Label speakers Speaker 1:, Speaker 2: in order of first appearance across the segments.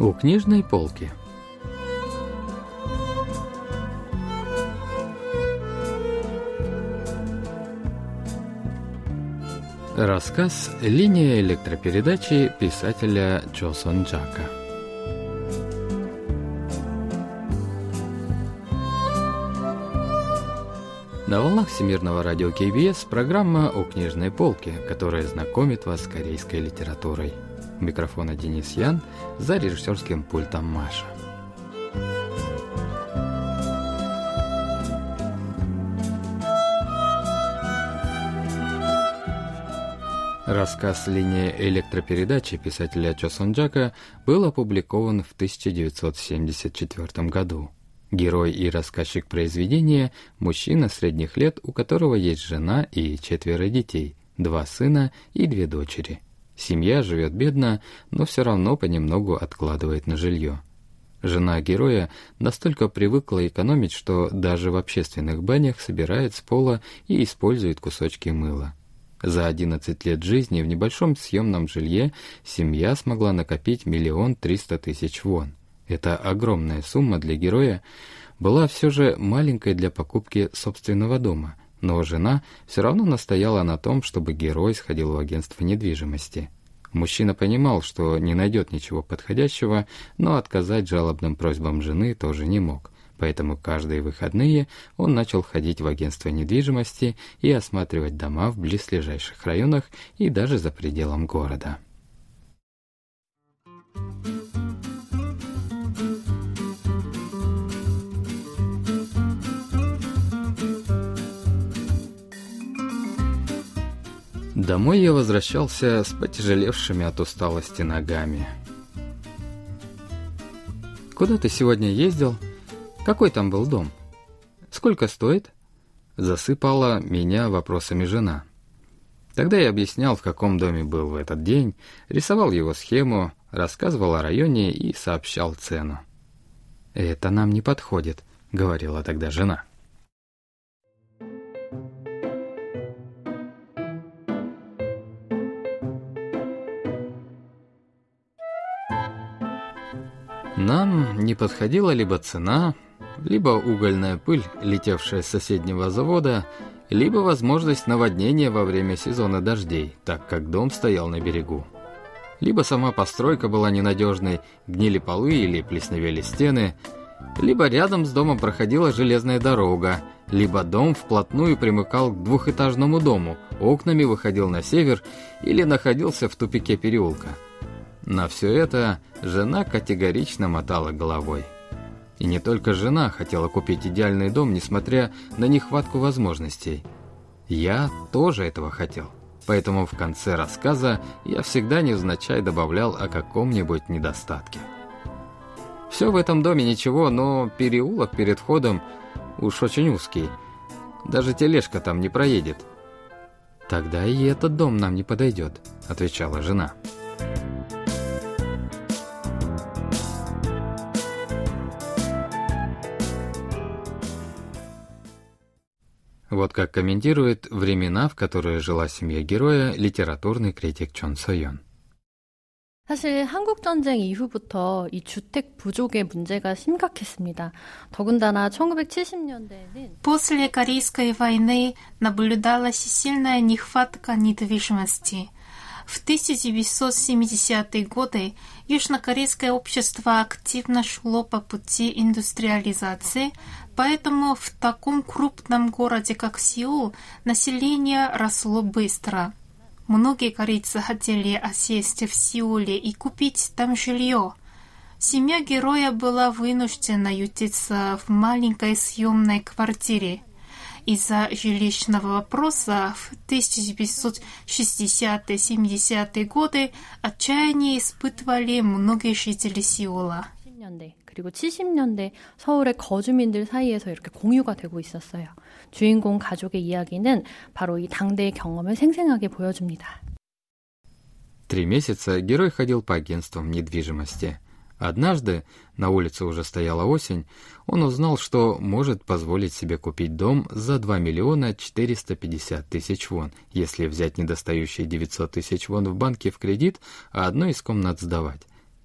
Speaker 1: У книжной полки. Рассказ «Линия электропередачи» писателя Чо Сон Джака. На волнах Всемирного радио КБС программа «У книжной полке», которая знакомит вас с корейской литературой. Микрофона Денис Ян, за режиссерским пультом Маша. Рассказ «Линия электропередачи» писателя Чо Сон Джака был опубликован в 1974 году. Герой и рассказчик произведения – мужчина средних лет, у которого есть жена и четверо детей, два сына и две дочери. Семья живет бедно, но все равно понемногу откладывает на жилье. Жена героя настолько привыкла экономить, что даже в общественных банях собирает с пола и использует кусочки мыла. За 11 лет жизни в небольшом съемном жилье семья смогла накопить миллион триста тысяч вон. Эта огромная сумма для героя была все же маленькой для покупки собственного дома, но жена все равно настояла на том, чтобы герой сходил в агентство недвижимости. Мужчина понимал, что не найдет ничего подходящего, но отказать жалобным просьбам жены тоже не мог. Поэтому каждые выходные он начал ходить в агентство недвижимости и осматривать дома в близлежащих районах и даже за пределом города. Домой я возвращался с потяжелевшими от усталости ногами. «Куда ты сегодня ездил?» Какой там был дом? Сколько стоит? Засыпала меня вопросами жена. Тогда я объяснял, в каком доме был в этот день, рисовал его схему, рассказывал о районе и сообщал цену. «Это нам не подходит», — говорила тогда жена. Нам не подходила либо цена, либо угольная пыль, летевшая с соседнего завода, либо возможность наводнения во время сезона дождей, так как дом стоял на берегу. Либо сама постройка была ненадежной, гнили полы или плесневели стены, либо рядом с домом проходила железная дорога, либо дом вплотную примыкал к двухэтажному дому, окнами выходил на север или находился в тупике переулка. На все это жена категорично мотала головой. И не только жена хотела купить идеальный дом, несмотря на нехватку возможностей. Я тоже этого хотел. Поэтому в конце рассказа я всегда невзначай добавлял о каком-нибудь недостатке. Все в этом доме ничего, но переулок перед входом уж очень узкий. Даже тележка там не проедет. «Тогда и этот дом нам не подойдет», — отвечала жена. Вот как комментирует времена, в которые жила семья героя, литературный критик Чон Сойон.
Speaker 2: 사실 한국 전쟁 이후부터 이 주택 부족의 문제가 심각했습니다. 더군다나 1970년대에는
Speaker 3: После Корейской войны наблюдалась сильная нехватка недвижимости. В 1970-е годы южнокорейское общество активно шло по пути индустриализации, Поэтому в таком крупном городе, как Сеул, население росло быстро. Многие корейцы хотели осесть в Сеуле и купить там жилье. Семья героя была вынуждена ютиться в маленькой съемной квартире Из-за жилищного вопроса в 1960-70-е годы отчаяние испытывали многие жители Сеула.
Speaker 2: 그리고 70년대 서울의 거주민들 사이에서 이렇게 공유가 되고 있었어요. 주인공 가족의 이야기는 바로 이 당대의 경험을 생생하게 보여줍니다.
Speaker 1: Три месяца герой ходил по агентствам недвижимости. Однажды, на улице уже стояла осень, он узнал, что может позволить себе купить дом за 2 миллиона 450 тысяч вон, если взять недостающие 900 тысяч вон в банке в кредит, а одну из комнат сдавать.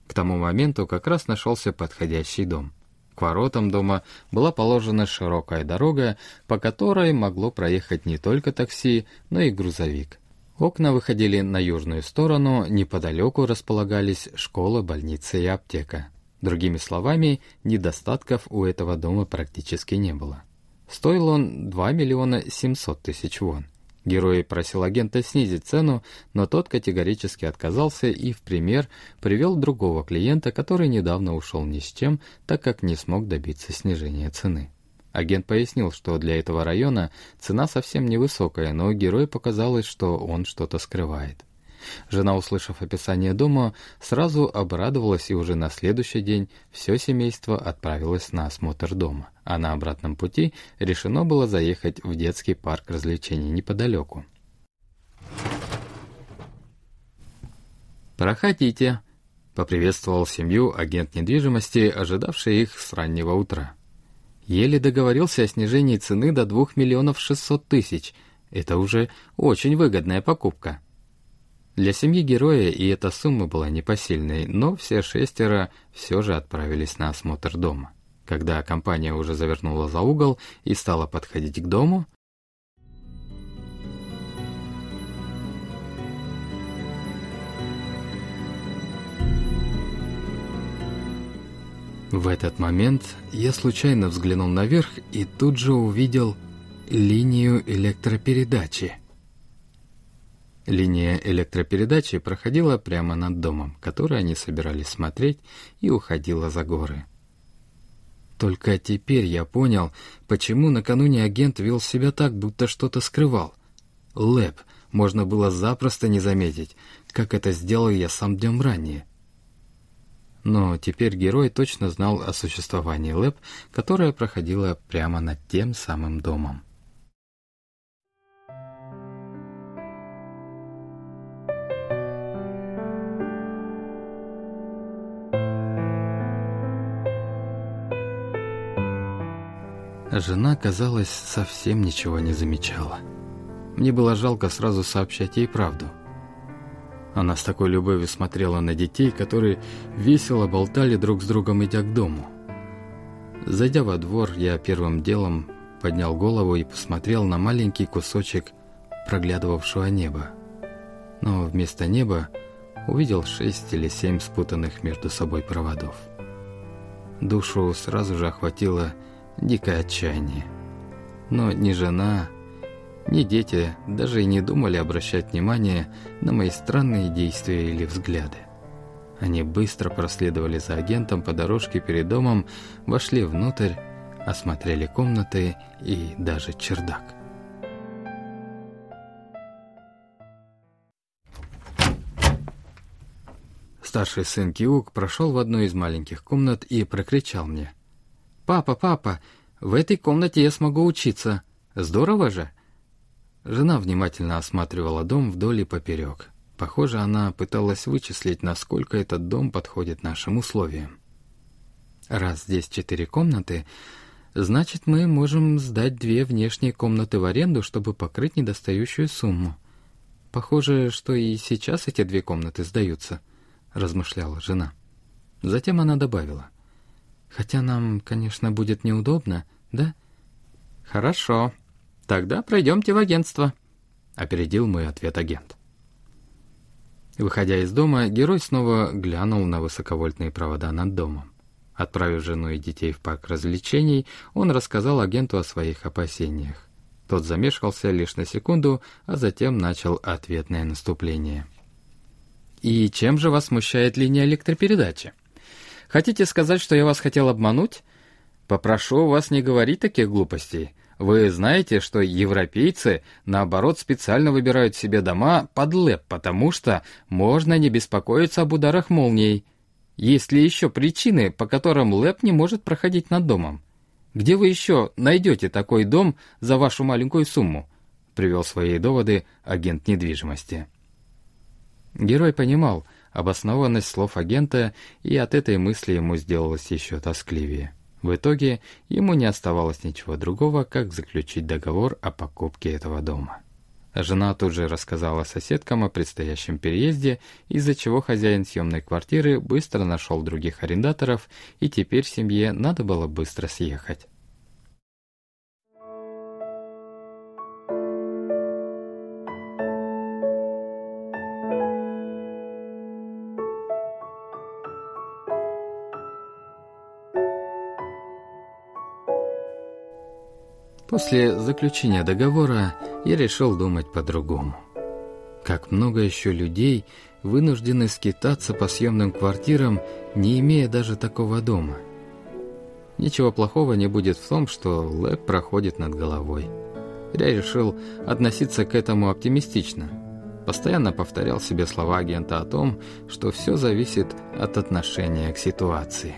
Speaker 1: К тому моменту как раз нашелся подходящий дом. К воротам дома была положена широкая дорога, по которой могло проехать не только такси, но и грузовик. Окна выходили на южную сторону, неподалеку располагались школа, больница и аптека. Другими словами, недостатков у этого дома практически не было. Стоил он 2 миллиона 700 тысяч вон. Герой просил агента снизить цену, но тот категорически отказался и в пример привел другого клиента, который недавно ушел ни с чем, так как не смог добиться снижения цены. Агент пояснил, что для этого района цена совсем невысокая, но герою показалось, что он что-то скрывает. Жена, услышав описание дома, сразу обрадовалась, и уже на следующий день все семейство отправилось на осмотр дома, а на обратном пути решено было заехать в детский парк развлечений неподалеку. «Проходите», — поприветствовал семью агент недвижимости, ожидавший их с раннего утра. Еле договорился о снижении цены до 2 миллионов 600 тысяч. Это уже очень выгодная покупка. Для семьи героя и эта сумма была непосильной, но все шестеро все же отправились на осмотр дома. Когда компания уже завернула за угол и стала подходить к дому, В этот момент я случайно взглянул наверх и тут же увидел линию электропередачи. Линия электропередачи проходила прямо над домом, который они собирались смотреть, и уходила за горы. Только теперь я понял, почему накануне агент вел себя так, будто что-то скрывал. Лэп можно было запросто не заметить, как это сделал я сам днем ранее. Но теперь герой точно знал о существовании Лэп, которая проходила прямо над тем самым домом. Жена, казалось, совсем ничего не замечала. Мне было жалко сразу сообщать ей правду. Она с такой любовью смотрела на детей, которые весело болтали друг с другом, идя к дому. Зайдя во двор, я первым делом поднял голову и посмотрел на маленький кусочек проглядывавшего неба. Но вместо неба увидел шесть или семь спутанных между собой проводов. Душу сразу же охватило дикое отчаяние. Но ни жена, ни дети даже и не думали обращать внимание на мои странные действия или взгляды. Они быстро проследовали за агентом по дорожке перед домом, вошли внутрь, осмотрели комнаты и даже чердак. Старший сын Киук прошел в одну из маленьких комнат и прокричал мне – «Папа, папа, в этой комнате я смогу учиться. Здорово же!» Жена внимательно осматривала дом вдоль и поперек. Похоже, она пыталась вычислить, насколько этот дом подходит нашим условиям. Раз здесь четыре комнаты, значит, мы можем сдать две внешние комнаты в аренду, чтобы покрыть недостающую сумму. Похоже, что и сейчас эти две комнаты сдаются, размышляла жена. Затем она добавила. Хотя нам, конечно, будет неудобно, да? Хорошо. Тогда пройдемте в агентство, опередил мой ответ агент. Выходя из дома, герой снова глянул на высоковольтные провода над домом. Отправив жену и детей в парк развлечений, он рассказал агенту о своих опасениях. Тот замешкался лишь на секунду, а затем начал ответное наступление. «И чем же вас смущает линия электропередачи?» Хотите сказать, что я вас хотел обмануть? Попрошу вас не говорить таких глупостей. Вы знаете, что европейцы, наоборот, специально выбирают себе дома под лэп, потому что можно не беспокоиться об ударах молний. Есть ли еще причины, по которым лэп не может проходить над домом? Где вы еще найдете такой дом за вашу маленькую сумму? Привел свои доводы агент недвижимости. Герой понимал, обоснованность слов агента, и от этой мысли ему сделалось еще тоскливее. В итоге ему не оставалось ничего другого, как заключить договор о покупке этого дома. Жена тут же рассказала соседкам о предстоящем переезде, из-за чего хозяин съемной квартиры быстро нашел других арендаторов, и теперь семье надо было быстро съехать. После заключения договора я решил думать по-другому. Как много еще людей вынуждены скитаться по съемным квартирам, не имея даже такого дома. Ничего плохого не будет в том, что лэп проходит над головой. Я решил относиться к этому оптимистично. Постоянно повторял себе слова агента о том, что все зависит от отношения к ситуации.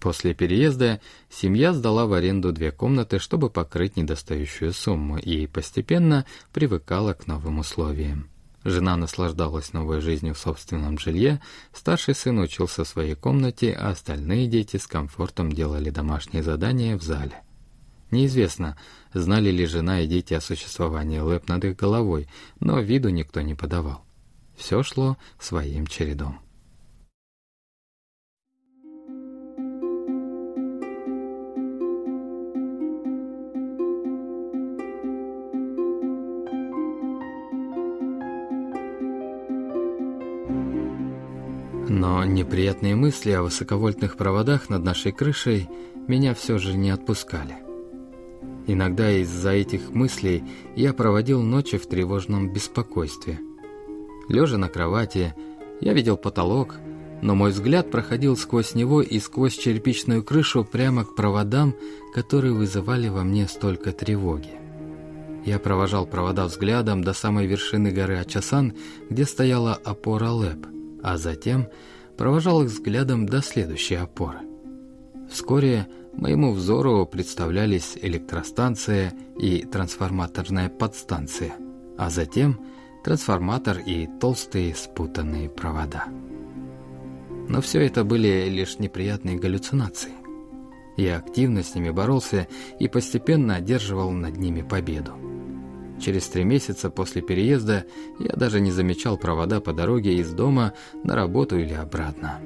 Speaker 1: После переезда семья сдала в аренду две комнаты, чтобы покрыть недостающую сумму, и постепенно привыкала к новым условиям. Жена наслаждалась новой жизнью в собственном жилье, старший сын учился в своей комнате, а остальные дети с комфортом делали домашние задания в зале. Неизвестно, знали ли жена и дети о существовании ЛЭП над их головой, но виду никто не подавал. Все шло своим чередом. Но неприятные мысли о высоковольтных проводах над нашей крышей меня все же не отпускали. Иногда из-за этих мыслей я проводил ночи в тревожном беспокойстве. Лежа на кровати, я видел потолок, но мой взгляд проходил сквозь него и сквозь черепичную крышу прямо к проводам, которые вызывали во мне столько тревоги. Я провожал провода взглядом до самой вершины горы Ачасан, где стояла опора ЛЭП – а затем провожал их взглядом до следующей опоры. Вскоре моему взору представлялись электростанция и трансформаторная подстанция, а затем трансформатор и толстые спутанные провода. Но все это были лишь неприятные галлюцинации. Я активно с ними боролся и постепенно одерживал над ними победу. Через три месяца после переезда я даже не замечал провода по дороге из дома на работу или обратно.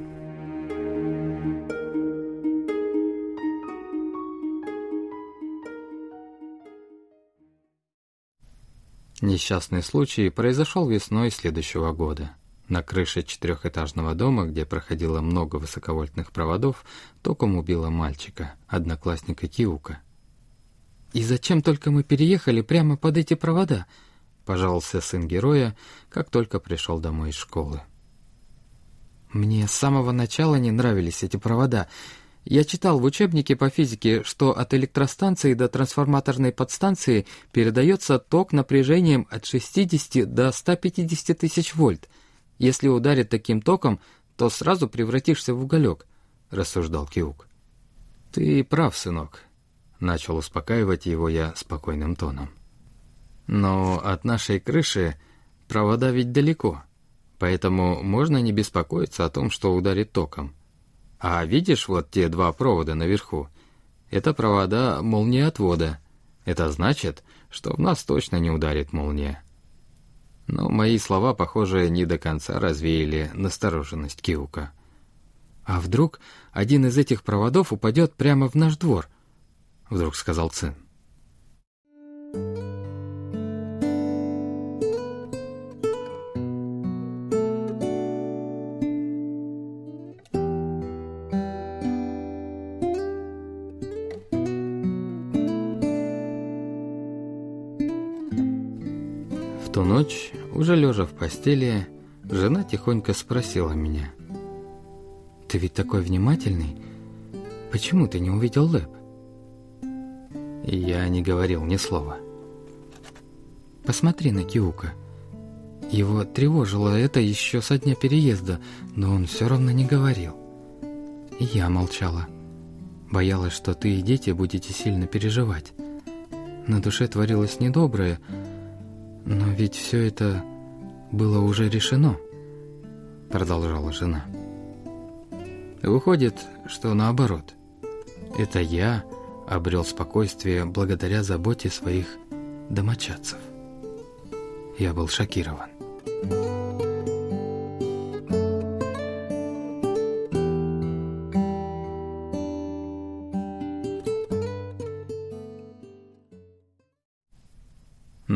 Speaker 1: Несчастный случай произошел весной следующего года. На крыше четырехэтажного дома, где проходило много высоковольтных проводов, током убило мальчика, одноклассника Киука. «И зачем только мы переехали прямо под эти провода?» — пожаловался сын героя, как только пришел домой из школы. «Мне с самого начала не нравились эти провода. Я читал в учебнике по физике, что от электростанции до трансформаторной подстанции передается ток напряжением от 60 до 150 тысяч вольт. Если ударить таким током, то сразу превратишься в уголек», — рассуждал Киук. «Ты прав, сынок», Начал успокаивать его я спокойным тоном. Но от нашей крыши провода ведь далеко, поэтому можно не беспокоиться о том, что ударит током. А видишь вот те два провода наверху? Это провода молниеотвода. Это значит, что в нас точно не ударит молния. Но мои слова, похоже, не до конца развеяли настороженность Киука. А вдруг один из этих проводов упадет прямо в наш двор — вдруг сказал Цин. В ту ночь, уже лежа в постели, жена тихонько спросила меня. «Ты ведь такой внимательный. Почему ты не увидел Лэп?» Я не говорил ни слова. «Посмотри на Киука. Его тревожило это еще со дня переезда, но он все равно не говорил. И я молчала. Боялась, что ты и дети будете сильно переживать. На душе творилось недоброе, но ведь все это было уже решено», — продолжала жена. «Выходит, что наоборот. Это я обрел спокойствие благодаря заботе своих домочадцев. Я был шокирован.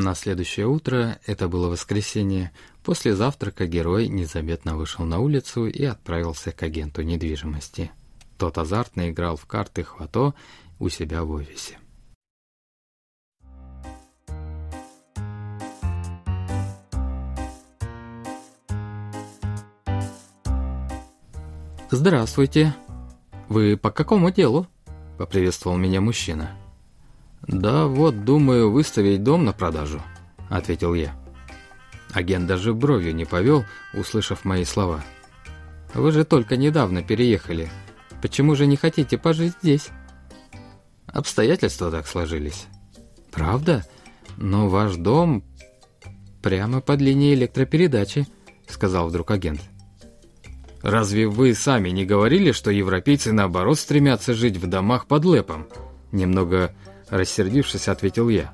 Speaker 1: На следующее утро, это было воскресенье, после завтрака герой незаметно вышел на улицу и отправился к агенту недвижимости. Тот азартно играл в карты хвато у себя в офисе. «Здравствуйте. Вы по какому делу?» — поприветствовал меня мужчина. «Да вот, думаю, выставить дом на продажу», — ответил я. Агент даже бровью не повел, услышав мои слова. «Вы же только недавно переехали. Почему же не хотите пожить здесь?» «Обстоятельства так сложились». «Правда? Но ваш дом прямо под линией электропередачи», — сказал вдруг агент. «Разве вы сами не говорили, что европейцы наоборот стремятся жить в домах под лэпом?» Немного рассердившись, ответил я.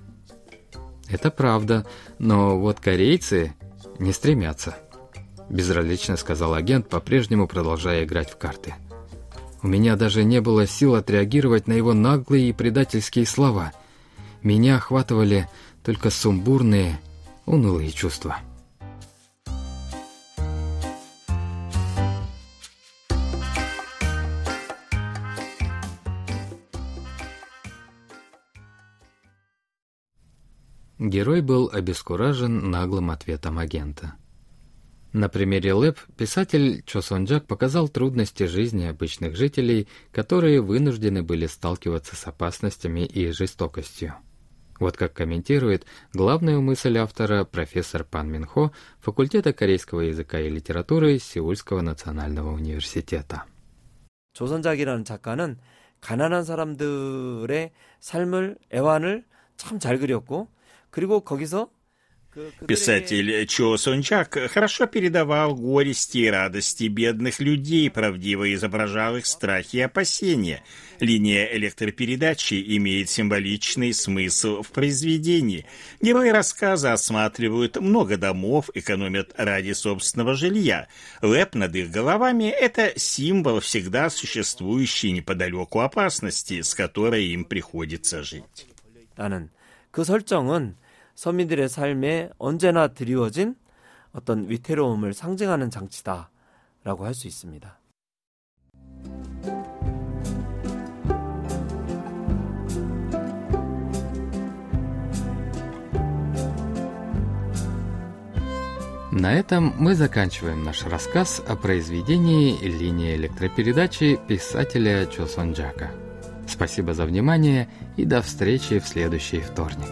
Speaker 1: Это правда, но вот корейцы не стремятся. Безразлично сказал агент, по-прежнему продолжая играть в карты. У меня даже не было сил отреагировать на его наглые и предательские слова. Меня охватывали только сумбурные, унылые чувства. Герой был обескуражен наглым ответом агента. На примере ЛЭП писатель Чо Сон Джак показал трудности жизни обычных жителей, которые вынуждены были сталкиваться с опасностями и жестокостью. Вот как комментирует главную мысль автора профессор Пан Минхо факультета корейского языка и литературы Сеульского национального университета.
Speaker 4: 조선작이라는 작가는 가난한 사람들의 삶을 애환을 참 잘 그렸고 그리고 거기서
Speaker 5: Писатель Чо Сончак хорошо передавал горести и радости бедных людей, правдиво изображал их страхи и опасения. Линия электропередачи имеет символичный смысл в произведении. Герои рассказа осматривают много домов, экономят ради собственного жилья. Лэп над их головами – это символ всегда существующей неподалеку опасности, с которой им приходится жить.
Speaker 4: 나는 그 설정은 서민들의 삶에 언제나 드리워진 어떤 위태로움을 상징하는 장치다라고 할 수 있습니다.
Speaker 1: На этом мы заканчиваем наш рассказ о произведении «Линия электропередачи» писателя Чо Сон Джака. Спасибо за внимание и до встречи в следующий вторник.